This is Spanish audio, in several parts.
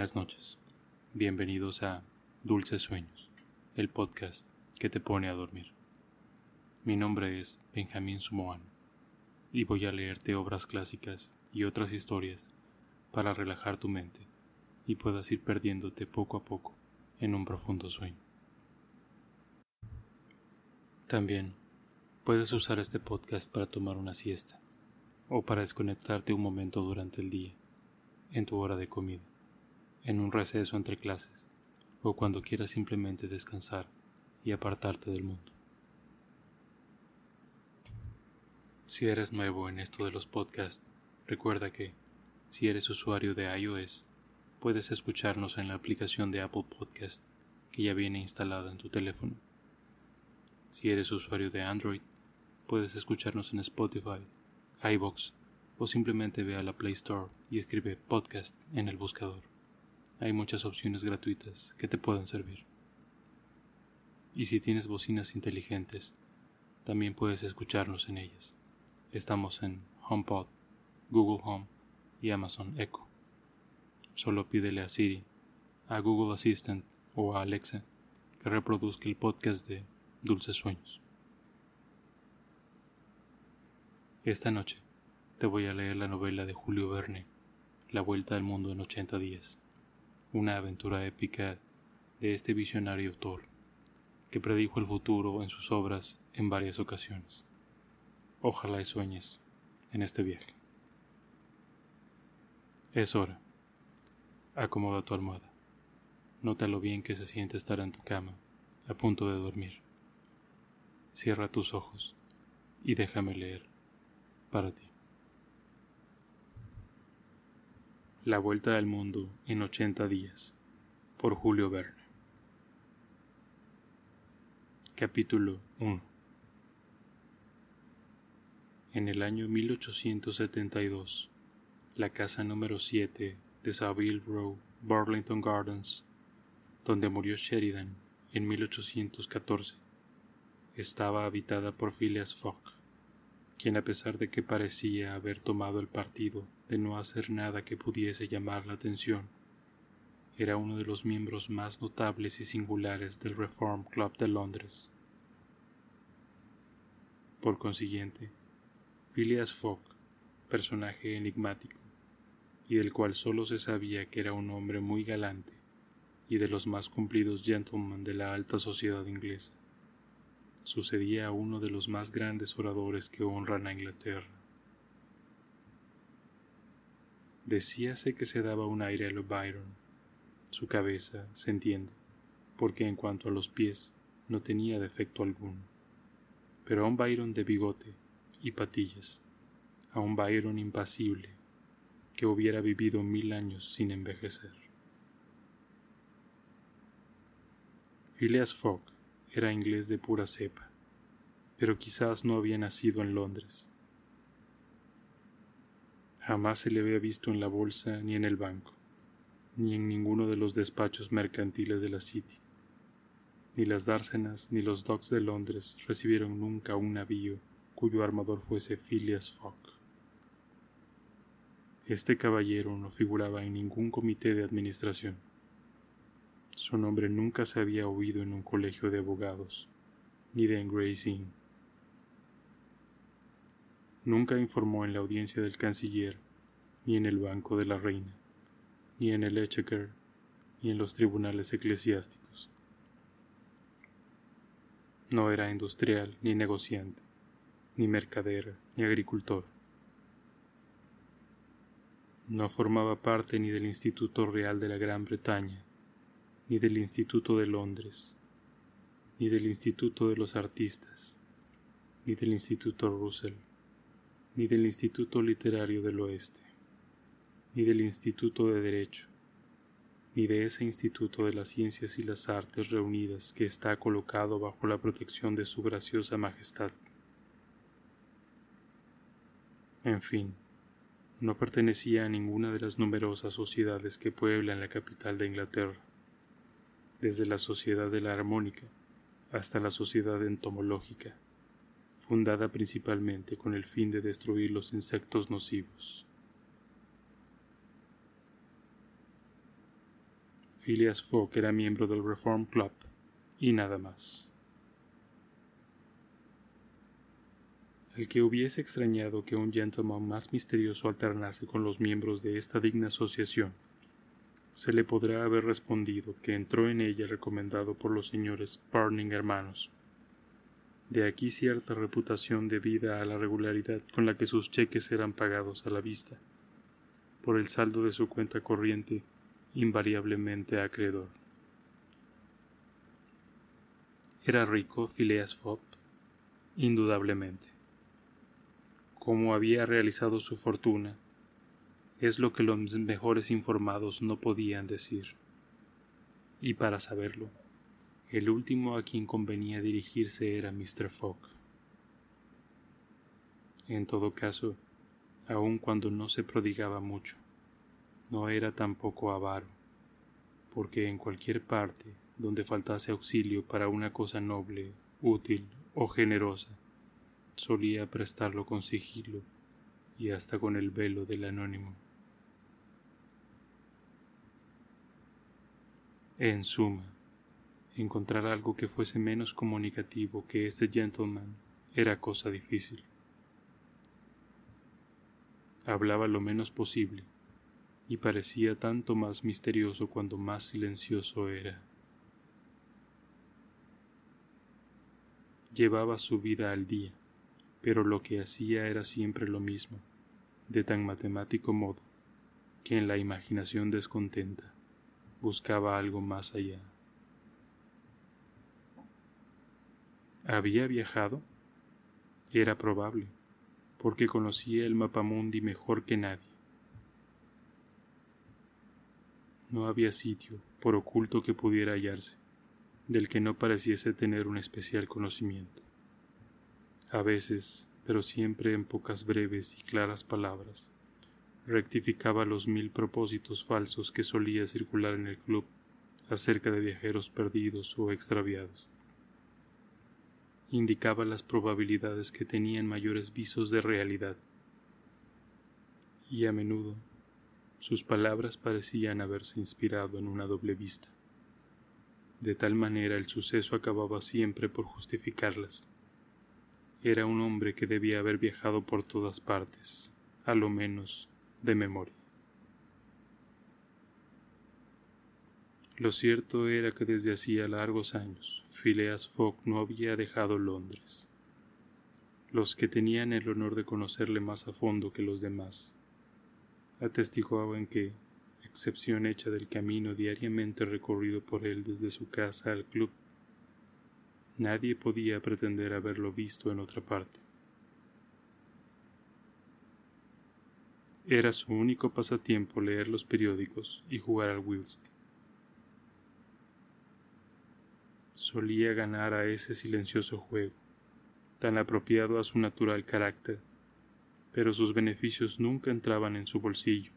Buenas noches. Bienvenidos a Dulces Sueños, el podcast que te pone a dormir. Mi nombre es Benjamín Sumoan y voy a leerte obras clásicas y otras historias para relajar tu mente y puedas ir perdiéndote poco a poco en un profundo sueño. También puedes usar este podcast para tomar una siesta o para desconectarte un momento durante el día, en tu hora de comida en un receso entre clases o cuando quieras simplemente descansar y apartarte del mundo. Si eres nuevo en esto de los podcasts, recuerda que, si eres usuario de iOS, puedes escucharnos en la aplicación de Apple Podcast que ya viene instalada en tu teléfono. Si eres usuario de Android, puedes escucharnos en Spotify, iBox o simplemente ve a la Play Store y escribe podcast en el buscador hay muchas opciones gratuitas que te pueden servir. Y si tienes bocinas inteligentes, también puedes escucharnos en ellas. Estamos en HomePod, Google Home y Amazon Echo. Solo pídele a Siri, a Google Assistant o a Alexa que reproduzca el podcast de Dulces Sueños. Esta noche te voy a leer la novela de Julio Verne, La Vuelta al Mundo en 80 días una aventura épica de este visionario autor, que predijo el futuro en sus obras en varias ocasiones. Ojalá y sueñes en este viaje. Es hora. Acomoda tu almohada. Nota lo bien que se siente estar en tu cama, a punto de dormir. Cierra tus ojos y déjame leer para ti. La Vuelta al Mundo en 80 días por Julio Verne. Capítulo 1 En el año 1872, la casa número 7 de Savile Row, Burlington Gardens, donde murió Sheridan en 1814, estaba habitada por Phileas Fogg, quien a pesar de que parecía haber tomado el partido de no hacer nada que pudiese llamar la atención. Era uno de los miembros más notables y singulares del Reform Club de Londres. Por consiguiente, Phileas Fogg, personaje enigmático, y del cual solo se sabía que era un hombre muy galante y de los más cumplidos gentlemen de la alta sociedad inglesa, sucedía a uno de los más grandes oradores que honran a Inglaterra Decíase que se daba un aire a lo Byron. Su cabeza, se entiende, porque en cuanto a los pies no tenía defecto alguno. Pero a un Byron de bigote y patillas, a un Byron impasible, que hubiera vivido mil años sin envejecer. Phileas Fogg era inglés de pura cepa, pero quizás no había nacido en Londres. Jamás se le había visto en la bolsa ni en el banco, ni en ninguno de los despachos mercantiles de la City. Ni las dársenas ni los docks de Londres recibieron nunca un navío cuyo armador fuese Phileas Fogg. Este caballero no figuraba en ningún comité de administración. Su nombre nunca se había oído en un colegio de abogados, ni de Inn Nunca informó en la audiencia del canciller, ni en el banco de la reina, ni en el Exchequer, ni en los tribunales eclesiásticos. No era industrial, ni negociante, ni mercader, ni agricultor. No formaba parte ni del Instituto Real de la Gran Bretaña, ni del Instituto de Londres, ni del Instituto de los Artistas, ni del Instituto Russell ni del Instituto Literario del Oeste, ni del Instituto de Derecho, ni de ese Instituto de las Ciencias y las Artes reunidas que está colocado bajo la protección de su graciosa Majestad. En fin, no pertenecía a ninguna de las numerosas sociedades que pueblan la capital de Inglaterra, desde la Sociedad de la Armónica hasta la Sociedad Entomológica fundada principalmente con el fin de destruir los insectos nocivos. Phileas Fogg era miembro del Reform Club y nada más. El que hubiese extrañado que un gentleman más misterioso alternase con los miembros de esta digna asociación, se le podrá haber respondido que entró en ella recomendado por los señores Parning hermanos. De aquí cierta reputación debida a la regularidad con la que sus cheques eran pagados a la vista, por el saldo de su cuenta corriente invariablemente acreedor. ¿Era rico Phileas Fogg? Indudablemente. Cómo había realizado su fortuna, es lo que los mejores informados no podían decir. Y para saberlo, el último a quien convenía dirigirse era Mr. Fogg. En todo caso, aun cuando no se prodigaba mucho, no era tampoco avaro, porque en cualquier parte donde faltase auxilio para una cosa noble, útil o generosa, solía prestarlo con sigilo y hasta con el velo del anónimo. En suma, encontrar algo que fuese menos comunicativo que este gentleman era cosa difícil. Hablaba lo menos posible y parecía tanto más misterioso cuando más silencioso era. Llevaba su vida al día, pero lo que hacía era siempre lo mismo, de tan matemático modo, que en la imaginación descontenta buscaba algo más allá. ¿Había viajado? Era probable, porque conocía el mapamundi mejor que nadie. No había sitio, por oculto que pudiera hallarse, del que no pareciese tener un especial conocimiento. A veces, pero siempre en pocas breves y claras palabras, rectificaba los mil propósitos falsos que solía circular en el club acerca de viajeros perdidos o extraviados. Indicaba las probabilidades que tenían mayores visos de realidad. Y a menudo sus palabras parecían haberse inspirado en una doble vista. De tal manera el suceso acababa siempre por justificarlas. Era un hombre que debía haber viajado por todas partes, a lo menos de memoria. Lo cierto era que desde hacía largos años Phileas Fogg no había dejado Londres. Los que tenían el honor de conocerle más a fondo que los demás atestiguaban que, excepción hecha del camino diariamente recorrido por él desde su casa al club. Nadie podía pretender haberlo visto en otra parte. Era su único pasatiempo leer los periódicos y jugar al whist. Solía ganar a ese silencioso juego, tan apropiado a su natural carácter, pero sus beneficios nunca entraban en su bolsillo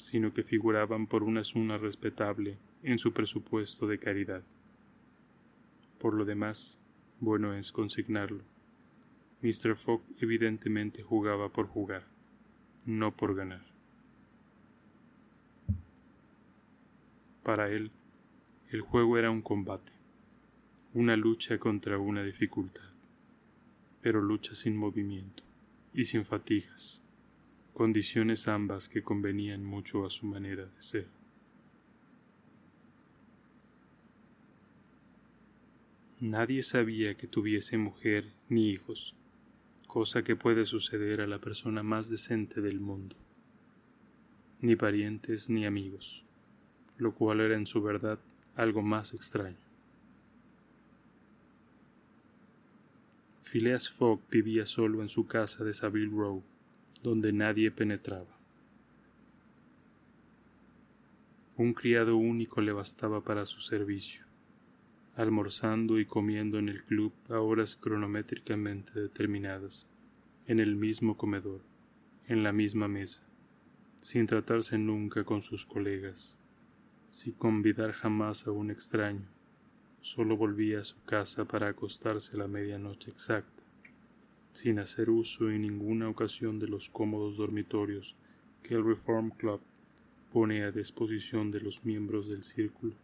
sino que figuraban por una suma respetable en su presupuesto de caridad. Por lo demás, bueno es consignarlo. Mr. Fogg evidentemente jugaba por jugar, no por ganar. Para él, el juego era un combate, una lucha contra una dificultad, pero lucha sin movimiento y sin fatigas condiciones ambas que convenían mucho a su manera de ser. Nadie sabía que tuviese mujer ni hijos, cosa que puede suceder a la persona más decente del mundo, ni parientes ni amigos, lo cual era en su verdad algo más extraño. Phileas Fogg vivía solo en su casa de Savile Row, donde nadie penetraba. Un criado único le bastaba para su servicio, almorzando y comiendo en el club a horas cronométricamente determinadas, en el mismo comedor, en la misma mesa, sin tratarse nunca con sus colegas, sin convidar jamás a un extraño, solo volvía a su casa para acostarse a la medianoche exacta sin hacer uso en ninguna ocasión de los cómodos dormitorios que el Reform Club pone a disposición de los miembros del círculo.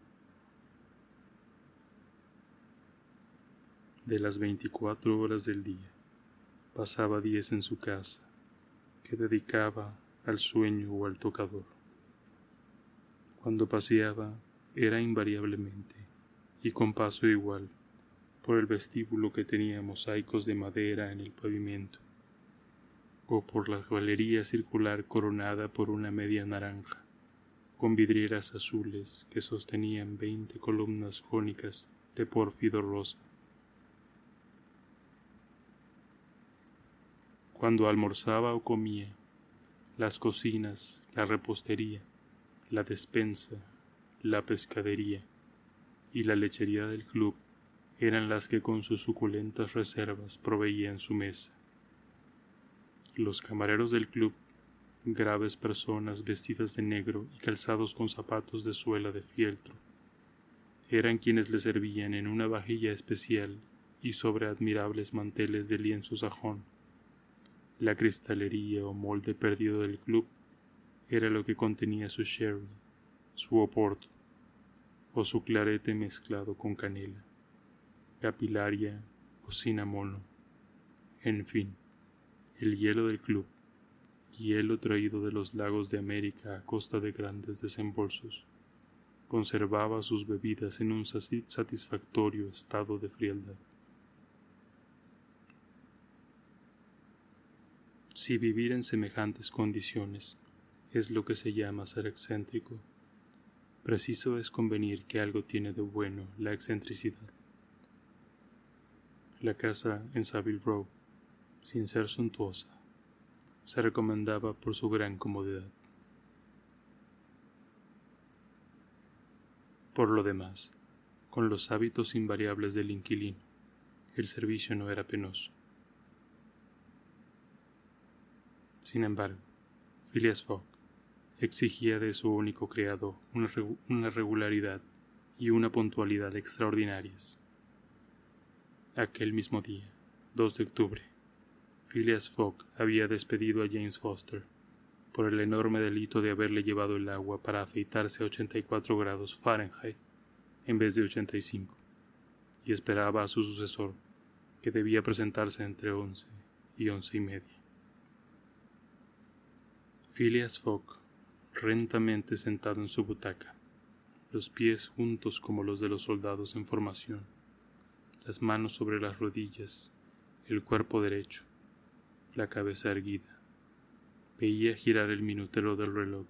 De las 24 horas del día, pasaba 10 en su casa, que dedicaba al sueño o al tocador. Cuando paseaba, era invariablemente, y con paso igual, por el vestíbulo que tenía mosaicos de madera en el pavimento, o por la galería circular coronada por una media naranja, con vidrieras azules que sostenían veinte columnas jónicas de pórfido rosa. Cuando almorzaba o comía, las cocinas, la repostería, la despensa, la pescadería y la lechería del club eran las que con sus suculentas reservas proveían su mesa. Los camareros del club, graves personas vestidas de negro y calzados con zapatos de suela de fieltro, eran quienes le servían en una vajilla especial y sobre admirables manteles de lienzo sajón. La cristalería o molde perdido del club era lo que contenía su sherry, su oporto o su clarete mezclado con canela capilaria o cinamono. En fin, el hielo del club, hielo traído de los lagos de América a costa de grandes desembolsos, conservaba sus bebidas en un satisfactorio estado de frialdad. Si vivir en semejantes condiciones es lo que se llama ser excéntrico, preciso es convenir que algo tiene de bueno la excentricidad. La casa en Savile Row, sin ser suntuosa, se recomendaba por su gran comodidad. Por lo demás, con los hábitos invariables del inquilino, el servicio no era penoso. Sin embargo, Phileas Fogg exigía de su único criado una, regularidad y una puntualidad extraordinarias. Aquel mismo día, 2 de octubre, Phileas Fogg había despedido a James Foster por el enorme delito de haberle llevado el agua para afeitarse a 84 grados Fahrenheit en vez de 85, y esperaba a su sucesor, que debía presentarse entre 11 y once y media. Phileas Fogg, rentamente sentado en su butaca, los pies juntos como los de los soldados en formación, las manos sobre las rodillas, el cuerpo derecho, la cabeza erguida. Veía girar el minutero del reloj,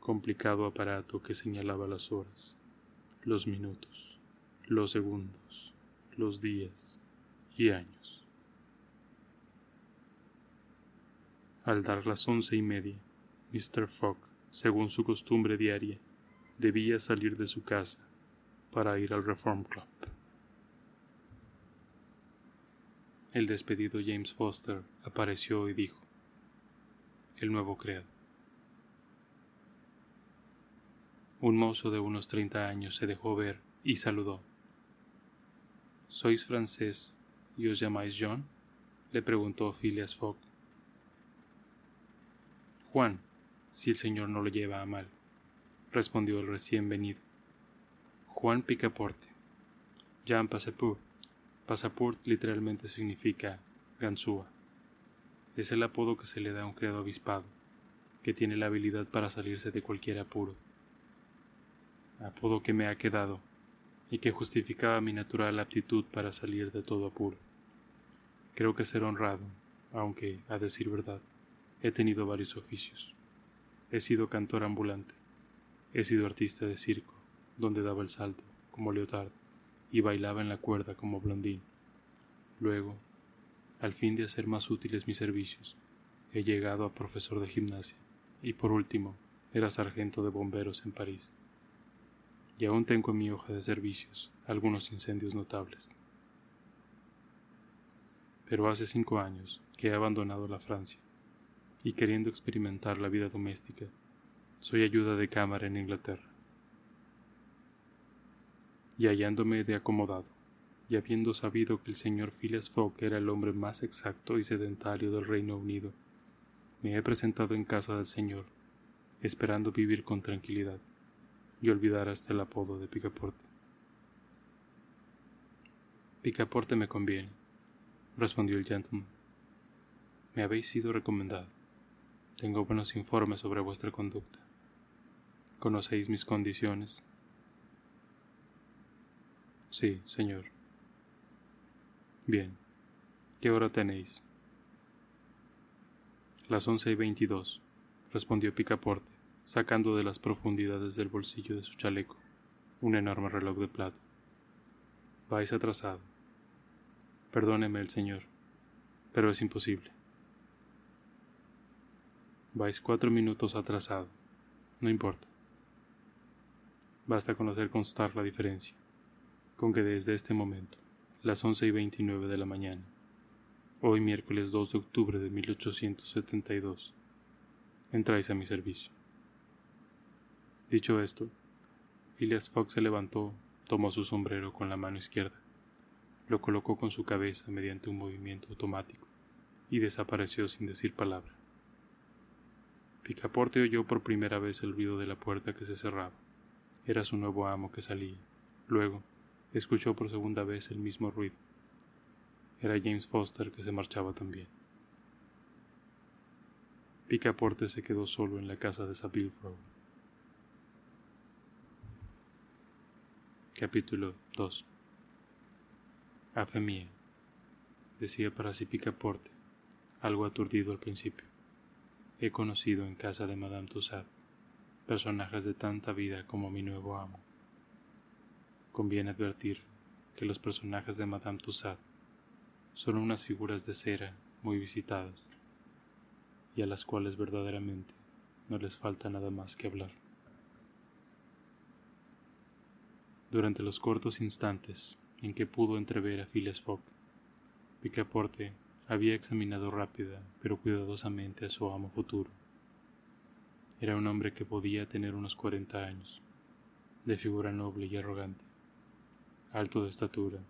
complicado aparato que señalaba las horas, los minutos, los segundos, los días y años. Al dar las once y media, Mr. Fogg, según su costumbre diaria, debía salir de su casa para ir al Reform Club. El despedido James Foster apareció y dijo, el nuevo creado. Un mozo de unos treinta años se dejó ver y saludó. ¿Sois francés y os llamáis John? le preguntó Phileas Fogg. Juan, si el señor no lo lleva a mal, respondió el recién venido. Juan Picaporte. Jean Passepur. Passaport literalmente significa ganzúa. Es el apodo que se le da a un criado avispado, que tiene la habilidad para salirse de cualquier apuro. Apodo que me ha quedado y que justificaba mi natural aptitud para salir de todo apuro. Creo que ser honrado, aunque, a decir verdad, he tenido varios oficios. He sido cantor ambulante, he sido artista de circo, donde daba el salto, como leotardo y bailaba en la cuerda como blondín. Luego, al fin de hacer más útiles mis servicios, he llegado a profesor de gimnasia y por último era sargento de bomberos en París. Y aún tengo en mi hoja de servicios algunos incendios notables. Pero hace cinco años que he abandonado la Francia y queriendo experimentar la vida doméstica, soy ayuda de cámara en Inglaterra y hallándome de acomodado, y habiendo sabido que el señor Phileas Fogg era el hombre más exacto y sedentario del Reino Unido, me he presentado en casa del señor, esperando vivir con tranquilidad y olvidar hasta el apodo de Picaporte. Picaporte me conviene, respondió el gentleman. Me habéis sido recomendado. Tengo buenos informes sobre vuestra conducta. ¿Conocéis mis condiciones? Sí, señor. Bien. ¿Qué hora tenéis? Las once y veintidós, respondió Picaporte, sacando de las profundidades del bolsillo de su chaleco un enorme reloj de plata. Vais atrasado. Perdóneme el señor, pero es imposible. Vais cuatro minutos atrasado. No importa. Basta con hacer constar la diferencia, con que desde este momento, las once y veintinueve de la mañana, hoy miércoles 2 de octubre de 1872, entráis a mi servicio. Dicho esto, Phileas Fogg se levantó, tomó su sombrero con la mano izquierda, lo colocó con su cabeza mediante un movimiento automático y desapareció sin decir palabra. Picaporte oyó por primera vez el ruido de la puerta que se cerraba. Era su nuevo amo que salía. Luego, escuchó por segunda vez el mismo ruido. Era James Foster que se marchaba también. Picaporte se quedó solo en la casa de Savile Row. Capítulo 2 A fe mía, decía para sí Picaporte, algo aturdido al principio. He conocido en casa de Madame Tussaud personajes de tanta vida como mi nuevo amo. Conviene advertir que los personajes de Madame Tussaud son unas figuras de cera muy visitadas y a las cuales verdaderamente no les falta nada más que hablar. Durante los cortos instantes en que pudo entrever a Phileas Fogg, Picaporte había examinado rápida pero cuidadosamente a su amo futuro era un hombre que podía tener unos cuarenta años, de figura noble y arrogante, alto de estatura,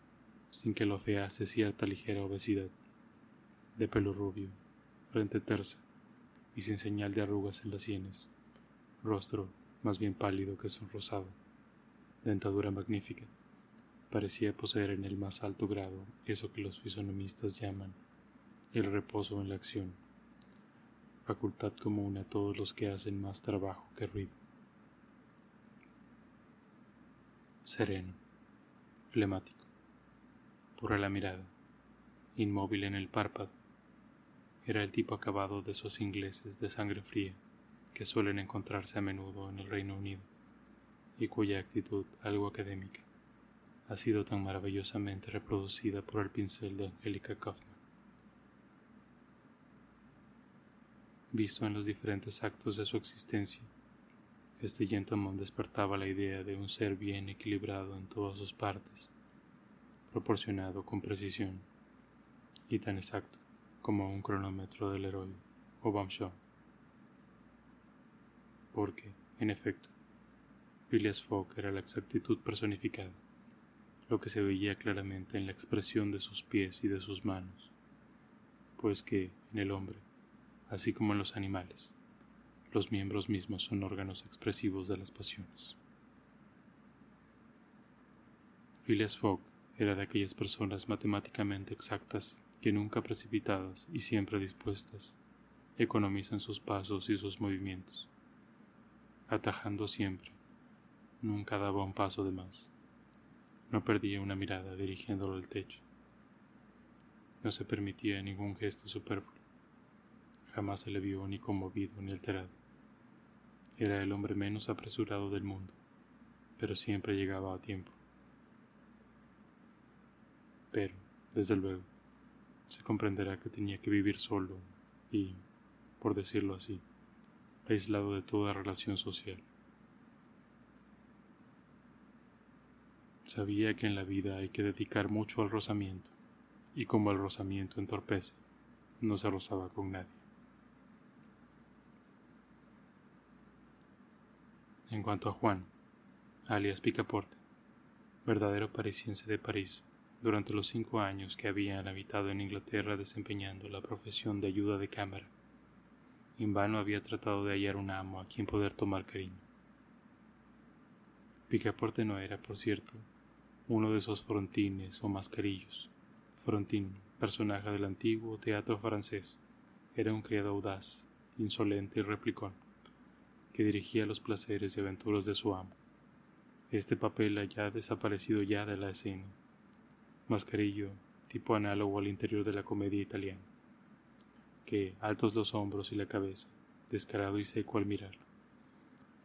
sin que lo fease cierta ligera obesidad, de pelo rubio, frente tersa y sin señal de arrugas en las sienes, rostro más bien pálido que sonrosado, dentadura magnífica. Parecía poseer en el más alto grado eso que los fisonomistas llaman el reposo en la acción facultad común a todos los que hacen más trabajo que ruido. Sereno, flemático, pura la mirada, inmóvil en el párpado, era el tipo acabado de esos ingleses de sangre fría que suelen encontrarse a menudo en el Reino Unido y cuya actitud algo académica ha sido tan maravillosamente reproducida por el pincel de Angelica Kaufman. Visto en los diferentes actos de su existencia. Este gentleman despertaba la idea de un ser bien equilibrado en todas sus partes, proporcionado con precisión, y tan exacto como un cronómetro del héroe o Bamshaw. Porque, en efecto, Phileas Fogg era la exactitud personificada, lo que se veía claramente en la expresión de sus pies y de sus manos, pues que, en el hombre, así como en los animales. Los miembros mismos son órganos expresivos de las pasiones. Phileas Fogg era de aquellas personas matemáticamente exactas que nunca precipitadas y siempre dispuestas economizan sus pasos y sus movimientos, atajando siempre, nunca daba un paso de más, no perdía una mirada dirigiéndolo al techo, no se permitía ningún gesto superfluo Jamás se le vio ni conmovido ni alterado. Era el hombre menos apresurado del mundo, pero siempre llegaba a tiempo. Pero, desde luego, se comprenderá que tenía que vivir solo y, por decirlo así, aislado de toda relación social. Sabía que en la vida hay que dedicar mucho al rozamiento, y como el rozamiento entorpece, no se rozaba con nadie. En cuanto a Juan, alias Picaporte, verdadero parisiense de París, durante los cinco años que habían habitado en Inglaterra desempeñando la profesión de ayuda de cámara, En vano había tratado de hallar un amo a quien poder tomar cariño. Picaporte no era, por cierto, uno de esos frontines o mascarillos. Frontín, personaje del antiguo teatro francés, era un criado audaz, insolente y replicón, que dirigía los placeres y aventuras de su amo. Este papel haya desaparecido ya de la escena. Mascarillo, tipo análogo al interior de la comedia italiana, que, altos los hombros y la cabeza, descarado y seco al mirarlo,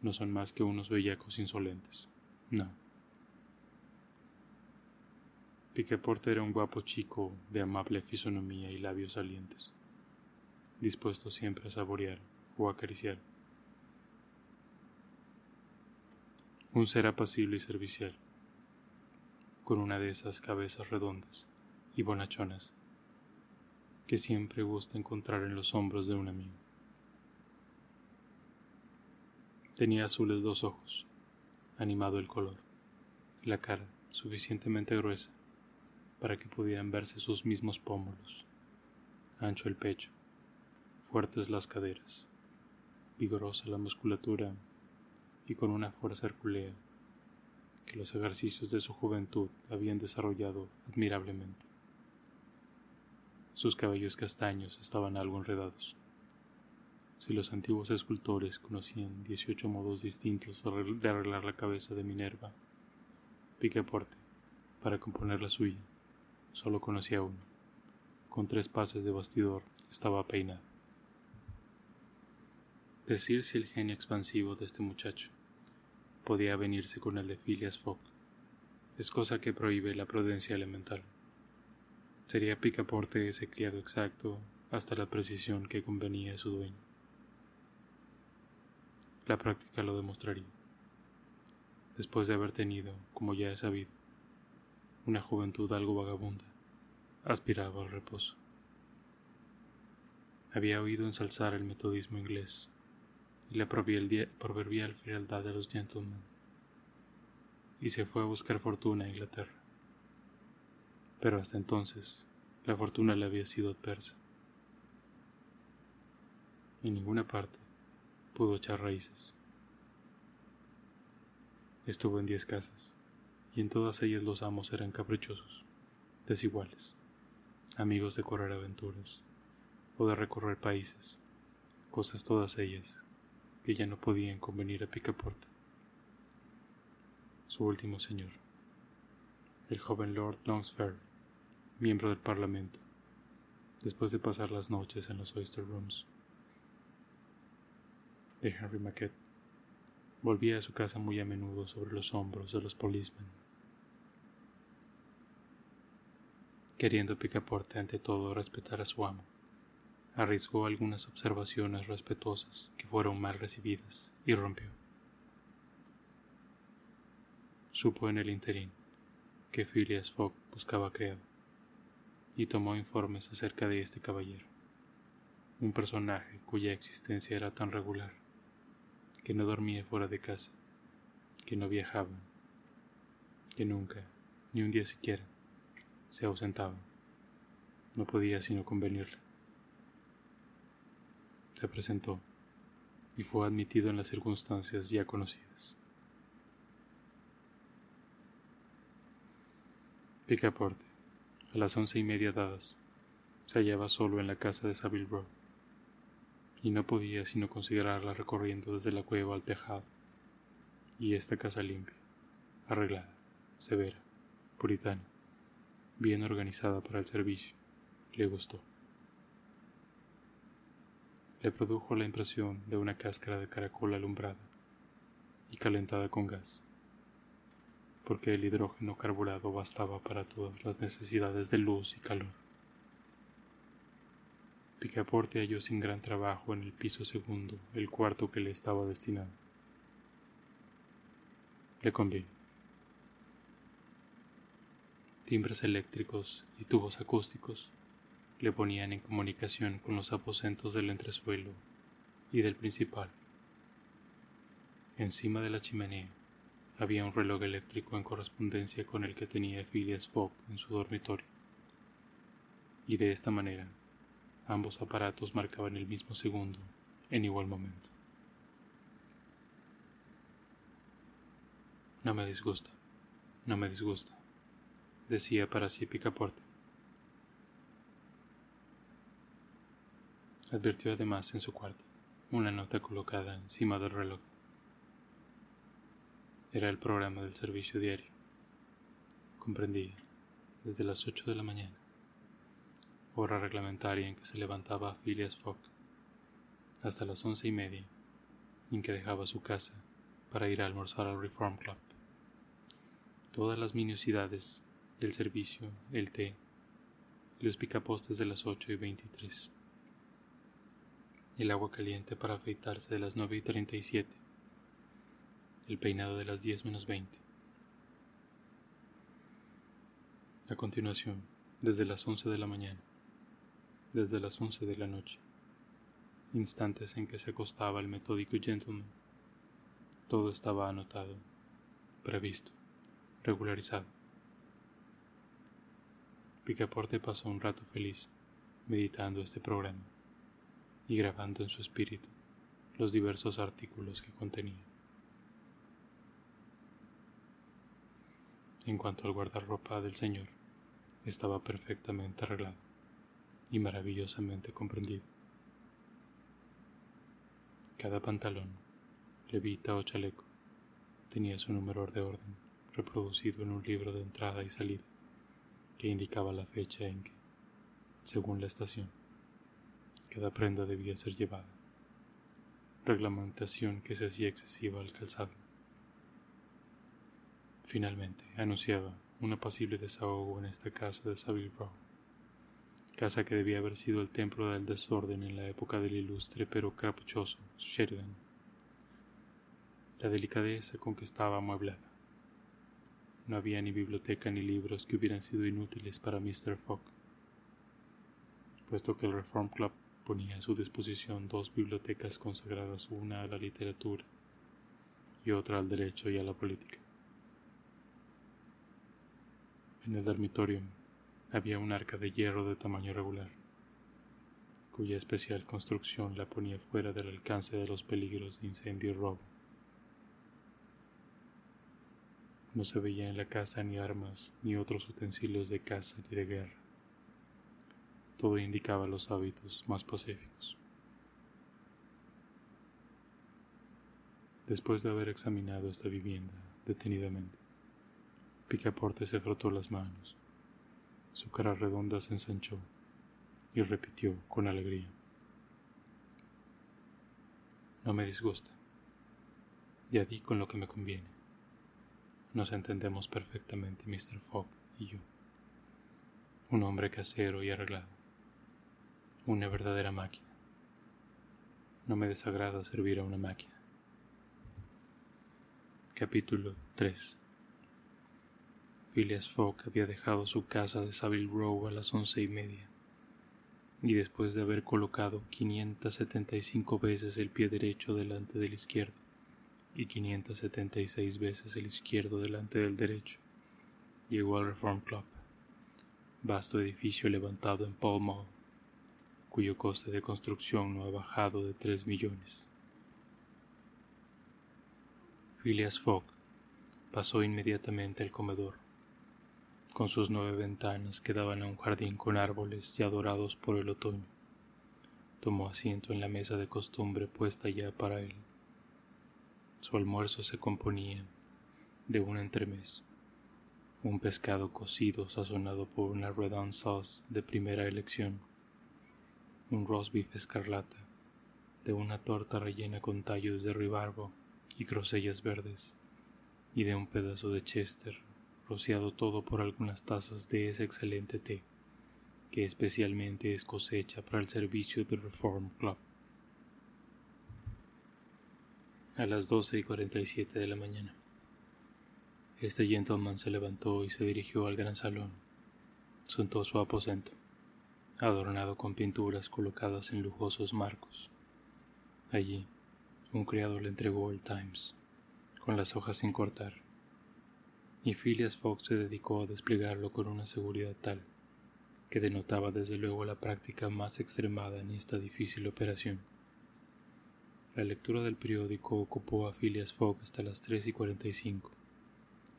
no son más que unos bellacos insolentes. No. Picaporte era un guapo chico de amable fisonomía y labios salientes, dispuesto siempre a saborear o acariciar. Un ser apacible y servicial, con una de esas cabezas redondas y bonachonas que siempre gusta encontrar en los hombros de un amigo. Tenía azules dos ojos, animado el color, la cara suficientemente gruesa para que pudieran verse sus mismos pómulos, ancho el pecho, fuertes las caderas, vigorosa la musculatura y con una fuerza herculea que los ejercicios de su juventud habían desarrollado admirablemente. Sus cabellos castaños estaban algo enredados. Si los antiguos escultores conocían 18 modos distintos de arreglar la cabeza de Minerva, Picaporte, para componer la suya, solo conocía uno. Con tres pases de bastidor estaba peinado. Decir si el genio expansivo de este muchacho podía venirse con el de Phileas Fogg es cosa que prohíbe la prudencia elemental. Sería Picaporte ese criado exacto hasta la precisión que convenía a su dueño. La práctica lo demostraría. Después de haber tenido, como ya he sabido, una juventud algo vagabunda, aspiraba al reposo. Había oído ensalzar el metodismo inglés y la proverbial frialdad de los gentlemen, y se fue a buscar fortuna a Inglaterra. Pero hasta entonces la fortuna le había sido adversa. En ninguna parte pudo echar raíces. Estuvo en diez casas y en todas ellas los amos eran caprichosos, desiguales, amigos de correr aventuras o de recorrer países, cosas todas ellas que ya no podían convenir a Picaporte. Su último señor, el joven Lord Longsferry, miembro del Parlamento, después de pasar las noches en los oyster rooms de Henry Maquette, volvía a su casa muy a menudo sobre los hombros de los policemen queriendo Picaporte ante todo respetar a su amo. Arriesgó algunas observaciones respetuosas que fueron mal recibidas y rompió. Supo en el interín que Phileas Fogg buscaba criado y tomó informes acerca de este caballero, un personaje cuya existencia era tan regular que no dormía fuera de casa, que no viajaba, que nunca, ni un día siquiera, se ausentaba. No podía sino convenirle. Se presentó y fue admitido en las circunstancias ya conocidas. Picaporte, a las once y media dadas, se hallaba solo en la casa de Savile y no podía sino considerarla recorriendo desde la cueva al tejado y esta casa limpia, arreglada, severa, puritana bien organizada para el servicio, le gustó. Le produjo la impresión de una cáscara de caracol alumbrada y calentada con gas, porque el hidrógeno carburado bastaba para todas las necesidades de luz y calor. Picaporte halló sin gran trabajo en el piso segundo el cuarto que le estaba destinado. Le convino timbres eléctricos y tubos acústicos le ponían en comunicación con los aposentos del entresuelo y del principal. Encima de la chimenea había un reloj eléctrico en correspondencia con el que tenía Phileas Fogg en su dormitorio, y de esta manera ambos aparatos marcaban el mismo segundo en igual momento. No me disgusta, no me disgusta, decía para sí Picaporte. Advirtió además en su cuarto una nota colocada encima del reloj. Era el programa del servicio diario. Comprendía, desde las ocho de la mañana, hora reglamentaria en que se levantaba Phileas Fogg, hasta las once y media, en que dejaba su casa para ir a almorzar al Reform Club. Todas las minuciosidades del servicio, el té y los picapostes de las ocho y El agua caliente para afeitarse de las nueve y treinta y siete. El peinado de las diez menos veinte. A continuación, desde las once de la mañana, desde las once de la noche, instantes en que se acostaba el metódico gentleman, todo estaba anotado, previsto, regularizado. Picaporte pasó un rato feliz meditando este programa y grabando en su espíritu los diversos artículos que contenía. En cuanto al guardarropa del señor, estaba perfectamente arreglado y maravillosamente comprendido. Cada pantalón, levita o chaleco tenía su número de orden reproducido en un libro de entrada y salida que indicaba la fecha en que, según la estación, cada prenda debía ser llevada, reglamentación que se hacía excesiva al calzado. Finalmente, anunciaba un apacible desahogo en esta casa de Savile Row, casa que debía haber sido el templo del desorden en la época del ilustre pero capuchoso Sheridan. La delicadeza con que estaba amueblada no había ni biblioteca ni libros que hubieran sido inútiles para Mr. Fogg, puesto que el Reform Club ponía a su disposición dos bibliotecas consagradas una a la literatura y otra al derecho y a la política. En el dormitorio había un arca de hierro de tamaño regular, cuya especial construcción la ponía fuera del alcance de los peligros de incendio y robo. No se veía en la casa ni armas ni otros utensilios de caza ni de guerra. Todo indicaba los hábitos más pacíficos. Después de haber examinado esta vivienda detenidamente, Picaporte se frotó las manos, su cara redonda se ensanchó y repitió con alegría. No me disgusta, ya di con lo que me conviene. Nos entendemos perfectamente, Mr. Fogg y yo. Un hombre casero y arreglado. Una verdadera máquina. No me desagrada servir a una máquina. Capítulo 3 Phileas Fogg había dejado su casa de Savile Row a las once y media, y después de haber colocado 575 veces el pie derecho delante del izquierdo, y 576 veces el izquierdo delante del derecho. Llegó al Reform Club, vasto edificio levantado en Pall Mall, cuyo coste de construcción no ha bajado de 3 millones. Phileas Fogg pasó inmediatamente al comedor, con sus nueve ventanas que daban a un jardín con árboles ya dorados por el otoño. Tomó asiento en la mesa de costumbre puesta ya para él su almuerzo se componía de un entremés, un pescado cocido sazonado por una redon sauce de primera elección, un roast beef escarlata, de una torta rellena con tallos de ribarbo y grosellas verdes, y de un pedazo de chester, rociado todo por algunas tazas de ese excelente té, que especialmente es cosecha para el servicio del Reform Club. a las doce y cuarenta y siete de la mañana. Este gentleman se levantó y se dirigió al gran salón. Sentó su aposento, adornado con pinturas colocadas en lujosos marcos. Allí, un criado le entregó el Times, con las hojas sin cortar, y Phileas Fogg se dedicó a desplegarlo con una seguridad tal que denotaba desde luego la práctica más extremada en esta difícil operación. La lectura del periódico ocupó a Phileas Fogg hasta las 3 y 45,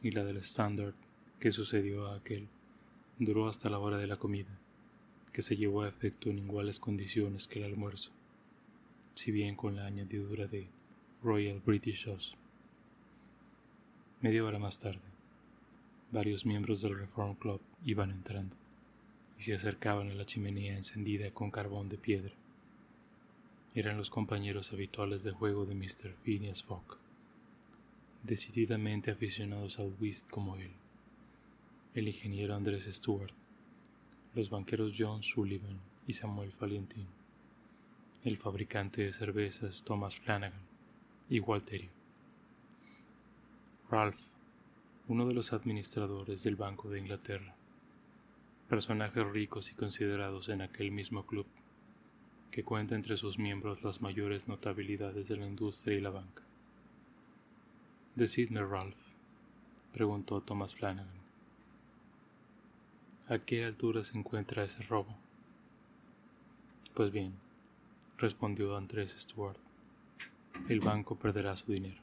y la del Standard, que sucedió a aquel, duró hasta la hora de la comida, que se llevó a efecto en iguales condiciones que el almuerzo, si bien con la añadidura de Royal British Sauce. Media hora más tarde, varios miembros del Reform Club iban entrando y se acercaban a la chimenea encendida con carbón de piedra. Eran los compañeros habituales de juego de Mr. Phineas Fogg, decididamente aficionados al whist como él, el ingeniero Andrés Stewart, los banqueros John Sullivan y Samuel Valentín, el fabricante de cervezas Thomas Flanagan y Walterio. Ralph, uno de los administradores del Banco de Inglaterra, personajes ricos y considerados en aquel mismo club, que cuenta entre sus miembros las mayores notabilidades de la industria y la banca. Decidme, Ralph, preguntó Thomas Flanagan. ¿A qué altura se encuentra ese robo? Pues bien, respondió Andrés Stuart, el banco perderá su dinero.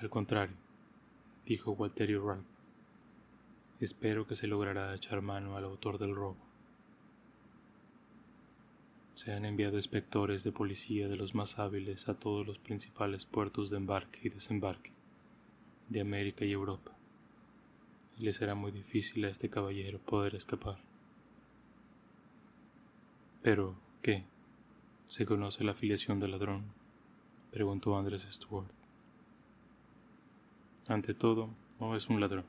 Al contrario, dijo Walterio Ralph, espero que se logrará echar mano al autor del robo. Se han enviado inspectores de policía de los más hábiles a todos los principales puertos de embarque y desembarque de América y Europa, y le será muy difícil a este caballero poder escapar. Pero, ¿qué? ¿Se conoce la afiliación del ladrón? preguntó Andrés Stuart. Ante todo, no es un ladrón,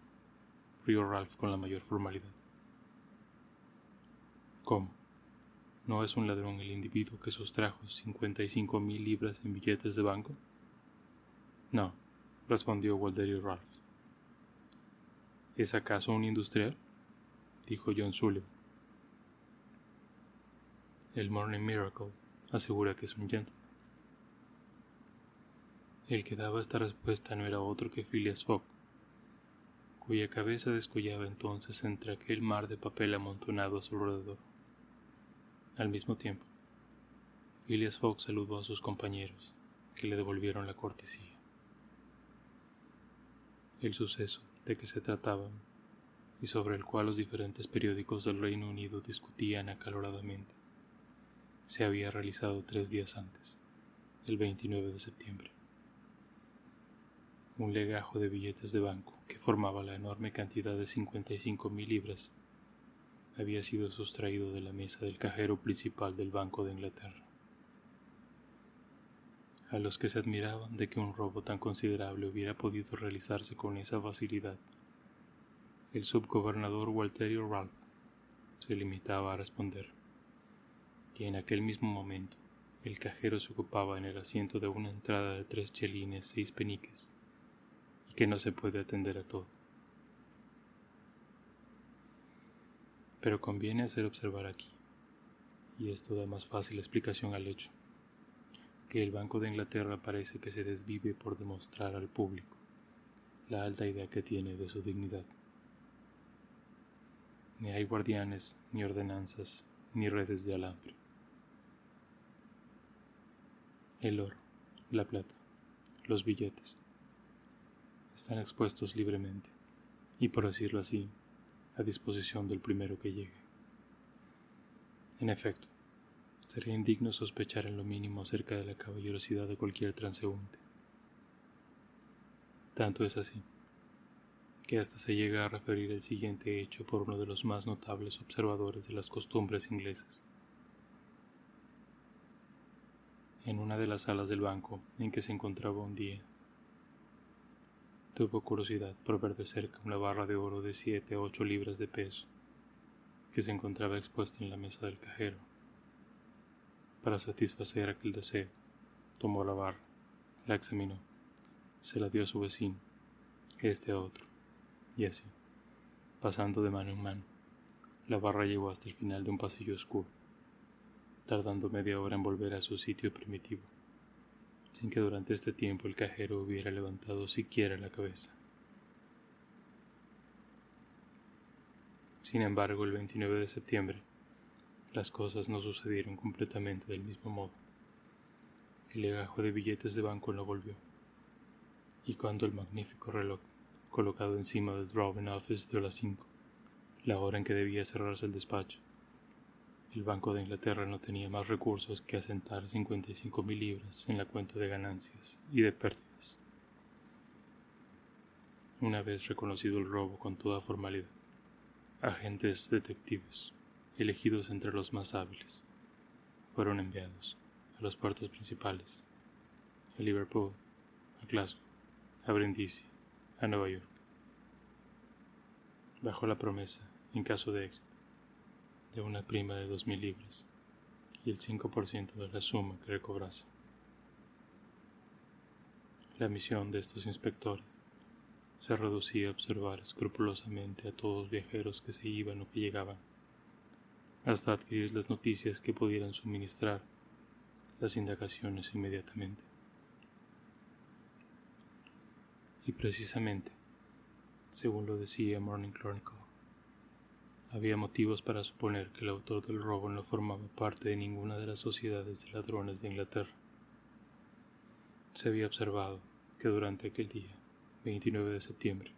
rió Ralph con la mayor formalidad. ¿Cómo? ¿No es un ladrón el individuo que sustrajo cincuenta y cinco mil libras en billetes de banco? No, respondió Walderio Ralph. ¿Es acaso un industrial? dijo John Sullivan. El Morning Miracle asegura que es un gentleman. El que daba esta respuesta no era otro que Phileas Fogg, cuya cabeza descollaba entonces entre aquel mar de papel amontonado a su alrededor. Al mismo tiempo, Phileas Fogg saludó a sus compañeros, que le devolvieron la cortesía. El suceso de que se trataba y sobre el cual los diferentes periódicos del Reino Unido discutían acaloradamente, se había realizado tres días antes, el 29 de septiembre un legajo de billetes de banco que formaba la enorme cantidad de cincuenta y cinco mil libras había sido sustraído de la mesa del cajero principal del Banco de Inglaterra. A los que se admiraban de que un robo tan considerable hubiera podido realizarse con esa facilidad, el subgobernador Walterio Ralph se limitaba a responder, y en aquel mismo momento el cajero se ocupaba en el asiento de una entrada de tres chelines seis peniques que no se puede atender a todo. Pero conviene hacer observar aquí, y esto da más fácil explicación al hecho, que el Banco de Inglaterra parece que se desvive por demostrar al público la alta idea que tiene de su dignidad. Ni hay guardianes, ni ordenanzas, ni redes de alambre. El oro, la plata, los billetes, están expuestos libremente y, por decirlo así, a disposición del primero que llegue. En efecto, sería indigno sospechar en lo mínimo acerca de la caballerosidad de cualquier transeúnte. Tanto es así, que hasta se llega a referir el siguiente hecho por uno de los más notables observadores de las costumbres inglesas. En una de las salas del banco en que se encontraba un día, Tuvo curiosidad por ver de cerca una barra de oro de siete a ocho libras de peso que se encontraba expuesta en la mesa del cajero. Para satisfacer aquel deseo, tomó la barra, la examinó, se la dio a su vecino, este a otro, y así, pasando de mano en mano, la barra llegó hasta el final de un pasillo oscuro, tardando media hora en volver a su sitio primitivo sin que durante este tiempo el cajero hubiera levantado siquiera la cabeza. Sin embargo, el 29 de septiembre, las cosas no sucedieron completamente del mismo modo. El legajo de billetes de banco lo volvió, y cuando el magnífico reloj colocado encima del drawing office dio las cinco, la hora en que debía cerrarse el despacho, el Banco de Inglaterra no tenía más recursos que asentar 55 mil libras en la cuenta de ganancias y de pérdidas. Una vez reconocido el robo con toda formalidad, agentes detectives, elegidos entre los más hábiles, fueron enviados a los puertos principales, a Liverpool, a Glasgow, a Brindisi, a Nueva York, bajo la promesa, en caso de éxito, de una prima de dos mil libras y el 5% de la suma que recobrase. La misión de estos inspectores se reducía a observar escrupulosamente a todos los viajeros que se iban o que llegaban, hasta adquirir las noticias que pudieran suministrar las indagaciones inmediatamente. Y precisamente, según lo decía Morning Chronicle, había motivos para suponer que el autor del robo no formaba parte de ninguna de las sociedades de ladrones de Inglaterra. Se había observado que durante aquel día 29 de septiembre,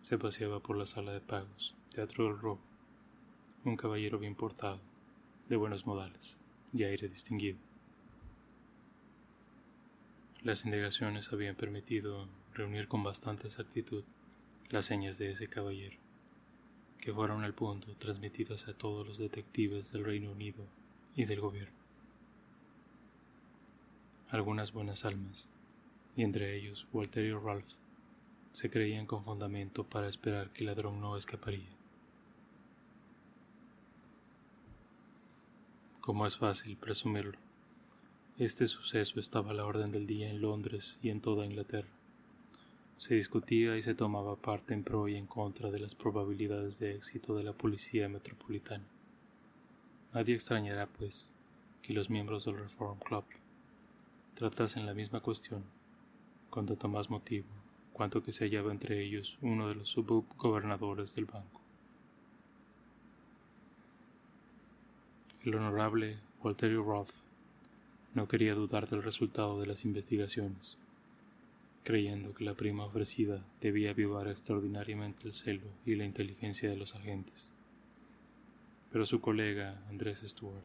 se paseaba por la sala de pagos, Teatro del Robo, un caballero bien portado, de buenos modales y aire distinguido. Las indagaciones habían permitido reunir con bastante exactitud las señas de ese caballero, que fueron al punto transmitidas a todos los detectives del Reino Unido y del gobierno. Algunas buenas almas y entre ellos Walter y Ralph se creían con fundamento para esperar que el ladrón no escaparía. Como es fácil presumirlo, este suceso estaba a la orden del día en Londres y en toda Inglaterra. Se discutía y se tomaba parte en pro y en contra de las probabilidades de éxito de la policía metropolitana. Nadie extrañará, pues, que los miembros del Reform Club tratasen la misma cuestión con tanto más motivo cuanto que se hallaba entre ellos uno de los subgobernadores del banco. El honorable Walterio Roth no quería dudar del resultado de las investigaciones, creyendo que la prima ofrecida debía avivar extraordinariamente el celo y la inteligencia de los agentes. Pero su colega Andrés Stuart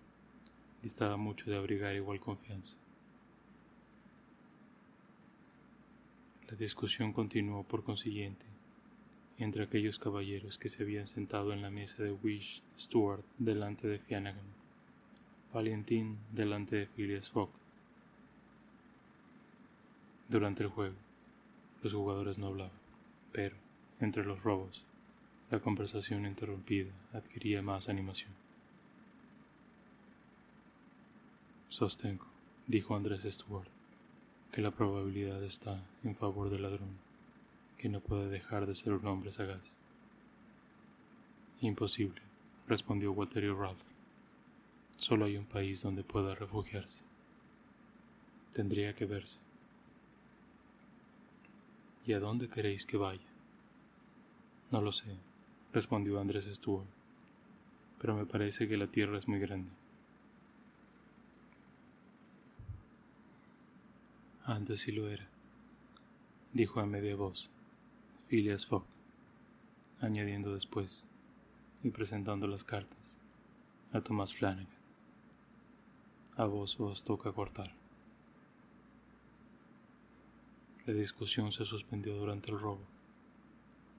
distaba mucho de abrigar igual confianza. La discusión continuó por consiguiente entre aquellos caballeros que se habían sentado en la mesa de Wish Stuart delante de Flanagan, Valentín delante de Phileas Fogg. Durante el juego, los jugadores no hablaban, pero, entre los robos, la conversación interrumpida adquiría más animación. Sostengo, dijo Andrés Stuart, que la probabilidad está en favor del ladrón, que no puede dejar de ser un hombre sagaz. Imposible, respondió Walterio Ralph. Solo hay un país donde pueda refugiarse. Tendría que verse. ¿Y a dónde queréis que vaya? No lo sé, respondió Andrés Stuart, pero me parece que la tierra es muy grande. Antes sí lo era, dijo a media voz Phileas Fogg, añadiendo después y presentando las cartas a Thomas Flanagan. A vos os toca cortar. La discusión se suspendió durante el robo,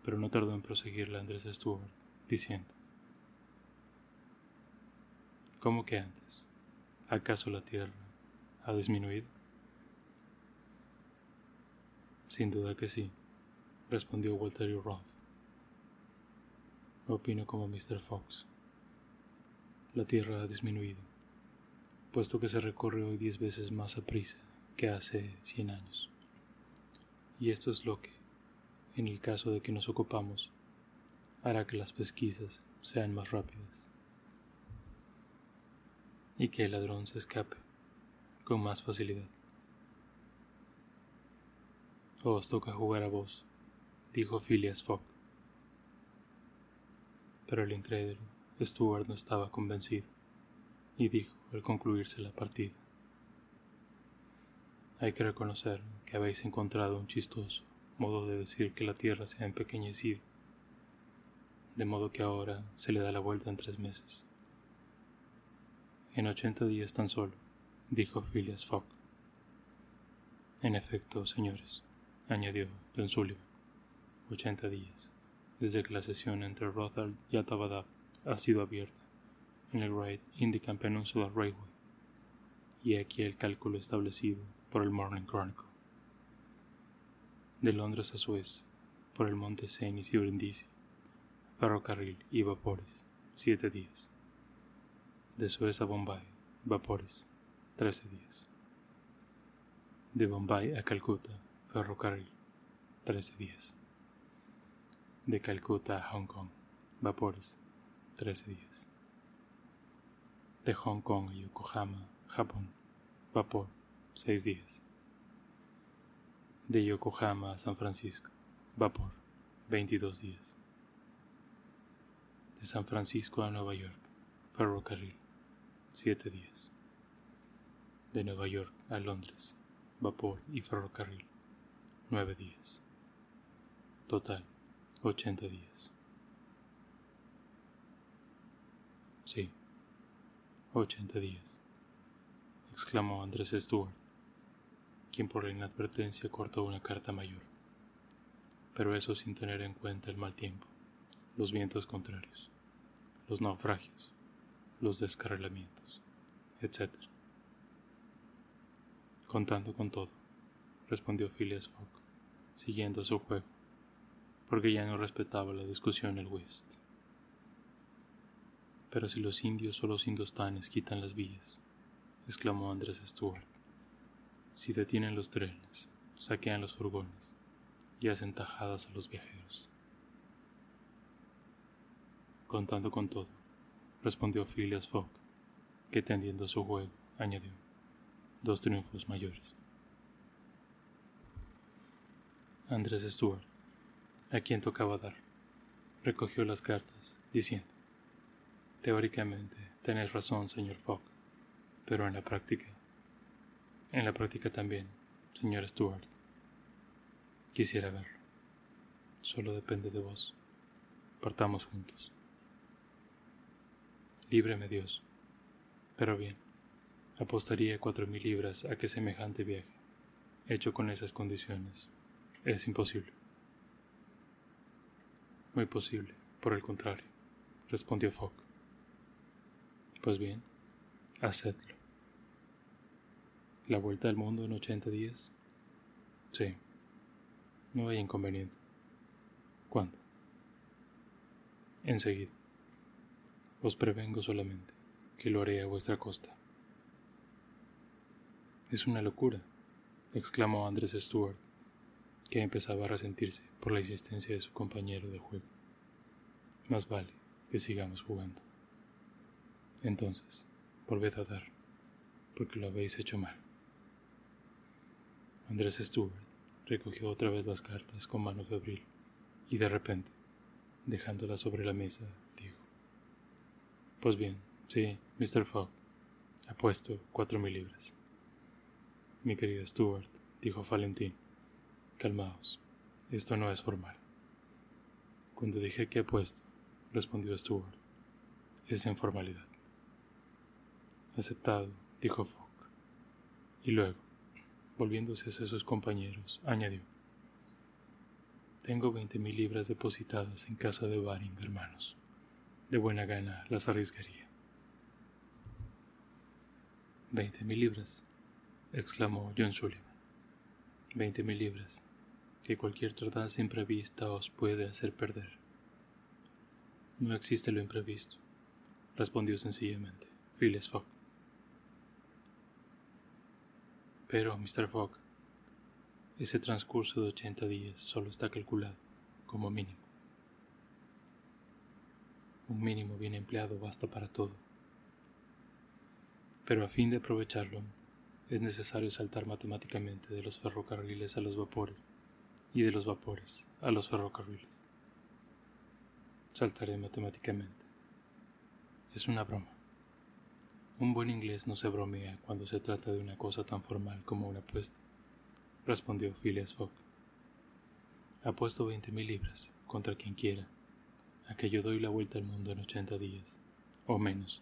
pero no tardó en proseguirla Andrés Stuart, diciendo: ¿Cómo que antes? ¿Acaso la tierra ha disminuido? Sin duda que sí, respondió Walter Roth. Opino como Mr. Fox. La Tierra ha disminuido, puesto que se recorre hoy diez veces más a prisa que hace cien años. Y esto es lo que, en el caso de que nos ocupamos, hará que las pesquisas sean más rápidas y que el ladrón se escape con más facilidad. Os toca jugar a vos, dijo Phileas Fogg. Pero el incrédulo Stuart no estaba convencido. y dijo al concluirse la partida. Hay que reconocer que habéis encontrado un chistoso modo de decir que la Tierra se ha empequeñecido, de modo que ahora se le da la vuelta en tres meses. En ochenta días tan solo, dijo Phileas Fogg. En efecto, señores, añadió John Sullivan, ochenta días, desde que la sesión entre Rothal y Atabadab ha sido abierta en el Great Indican Peninsula Railway, y aquí el cálculo establecido por el Morning Chronicle. De Londres a Suez, por el monte Cenis y Brindisi, ferrocarril y vapores, siete días. De Suez a Bombay, vapores, trece días. De Bombay a Calcuta, ferrocarril, trece días. De Calcuta a Hong Kong, vapores, trece días. De Hong Kong a Yokohama, Japón, vapor, seis días. De Yokohama a San Francisco, vapor, veintidós días. De San Francisco a Nueva York, ferrocarril, siete días. De Nueva York a Londres, vapor y ferrocarril, nueve días. Total, ochenta días. Sí, ochenta días, exclamó Andrés Stuart, quien por la inadvertencia cortó una carta mayor, pero eso sin tener en cuenta el mal tiempo, los vientos contrarios, los naufragios, los descarrilamientos, etc. Contando con todo, respondió Phileas Fogg, siguiendo su juego, porque ya no respetaba la discusión el West. Pero si los indios o los indostanes quitan las vías, exclamó Andrés Stuart, si detienen los trenes, saquean los furgones y hacen tajadas a los viajeros. Contando con todo, respondió Phileas Fogg, que tendiendo su juego, añadió, dos triunfos mayores. Andrés Stuart, a quien tocaba dar, recogió las cartas, diciendo, Teóricamente, tenéis razón, señor Fogg, pero en la práctica, en la práctica también, señor Stuart. Quisiera verlo. Solo depende de vos. Partamos juntos. Líbreme Dios. Pero bien, apostaría cuatro mil libras a que semejante viaje, hecho con esas condiciones, es imposible. Muy posible, por el contrario, respondió Fogg. Pues bien, hacedlo. ¿La vuelta al mundo en ochenta días? Sí, no hay inconveniente. ¿Cuándo? Enseguida. Os prevengo solamente que lo haré a vuestra costa. Es una locura, exclamó Andrés Stuart, que empezaba a resentirse por la insistencia de su compañero de juego. Más vale que sigamos jugando. Entonces, volved a dar, porque lo habéis hecho mal. Andrés Stuart recogió otra vez las cartas con mano febril y de repente, dejándolas sobre la mesa, pues bien, sí, Mr. Fogg. Apuesto cuatro mil libras. Mi querido Stuart, dijo Valentín. Calmaos, esto no es formal. Cuando dije que apuesto, respondió Stuart, es en formalidad. Aceptado, dijo Fogg. Y luego, volviéndose hacia sus compañeros, añadió: Tengo veinte mil libras depositadas en casa de Baring, hermanos de buena gana las arriesgaría. Veinte mil libras, exclamó John Sullivan. Veinte mil libras, que cualquier tardanza imprevista os puede hacer perder. No existe lo imprevisto, respondió sencillamente Phileas Fogg. Pero, Mr. Fogg, ese transcurso de ochenta días solo está calculado como mínimo. Un mínimo bien empleado basta para todo. Pero a fin de aprovecharlo, es necesario saltar matemáticamente de los ferrocarriles a los vapores y de los vapores a los ferrocarriles. Saltaré matemáticamente. Es una broma. Un buen inglés no se bromea cuando se trata de una cosa tan formal como una apuesta, respondió Phileas Fogg. Apuesto veinte mil libras contra quien quiera a que yo doy la vuelta al mundo en ochenta días, o menos,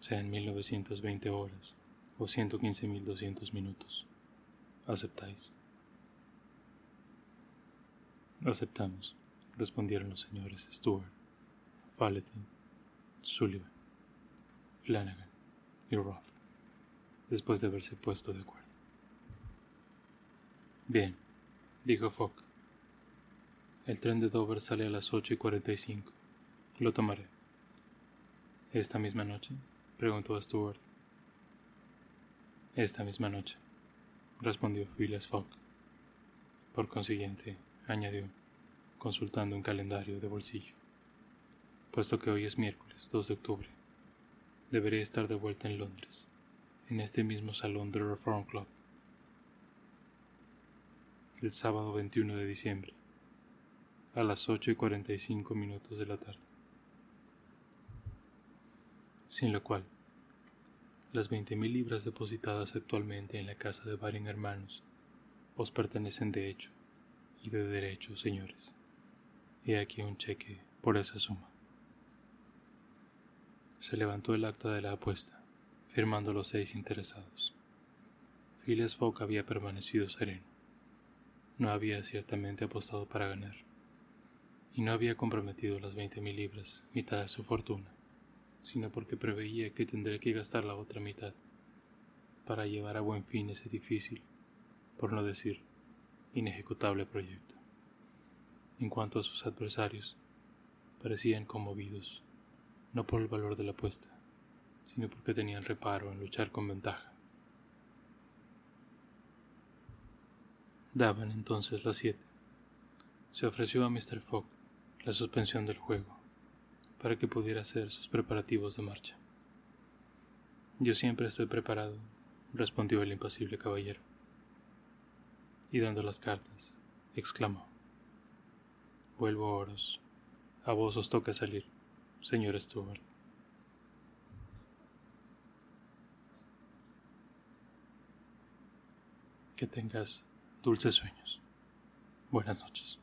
sea en 1920 horas o 115.200 minutos. ¿Aceptáis? Aceptamos, respondieron los señores Stuart, Falletin, Sullivan, Flanagan y después de haberse puesto de acuerdo. Bien, dijo Fogg. El tren de Dover sale a las ocho y cuarenta y cinco. Lo tomaré. ¿Esta misma noche? preguntó Stuart. Esta misma noche, respondió Phileas Fogg. Por consiguiente, añadió, consultando un calendario de bolsillo. Puesto que hoy es miércoles 2 de octubre, debería estar de vuelta en Londres, en este mismo salón del Reform Club, el sábado 21 de diciembre, a las 8 y 45 minutos de la tarde. Sin lo cual, las veinte mil libras depositadas actualmente en la casa de Baring Hermanos os pertenecen de hecho y de derecho, señores. He aquí un cheque por esa suma. Se levantó el acta de la apuesta, firmando los seis interesados. Phileas Fogg había permanecido sereno. No había ciertamente apostado para ganar, y no había comprometido las veinte mil libras, mitad de su fortuna, sino porque preveía que tendría que gastar la otra mitad para llevar a buen fin ese difícil, por no decir inejecutable proyecto. En cuanto a sus adversarios, parecían conmovidos, no por el valor de la apuesta, sino porque tenían reparo en luchar con ventaja. Daban entonces las siete. Se ofreció a Mr. Fogg la suspensión del juego, para que pudiera hacer sus preparativos de marcha. Yo siempre estoy preparado, respondió el impasible caballero y dando las cartas, exclamó, Vuelvo, Oros. A vos os toca salir, señor Stuart. Que tengas dulces sueños. Buenas noches.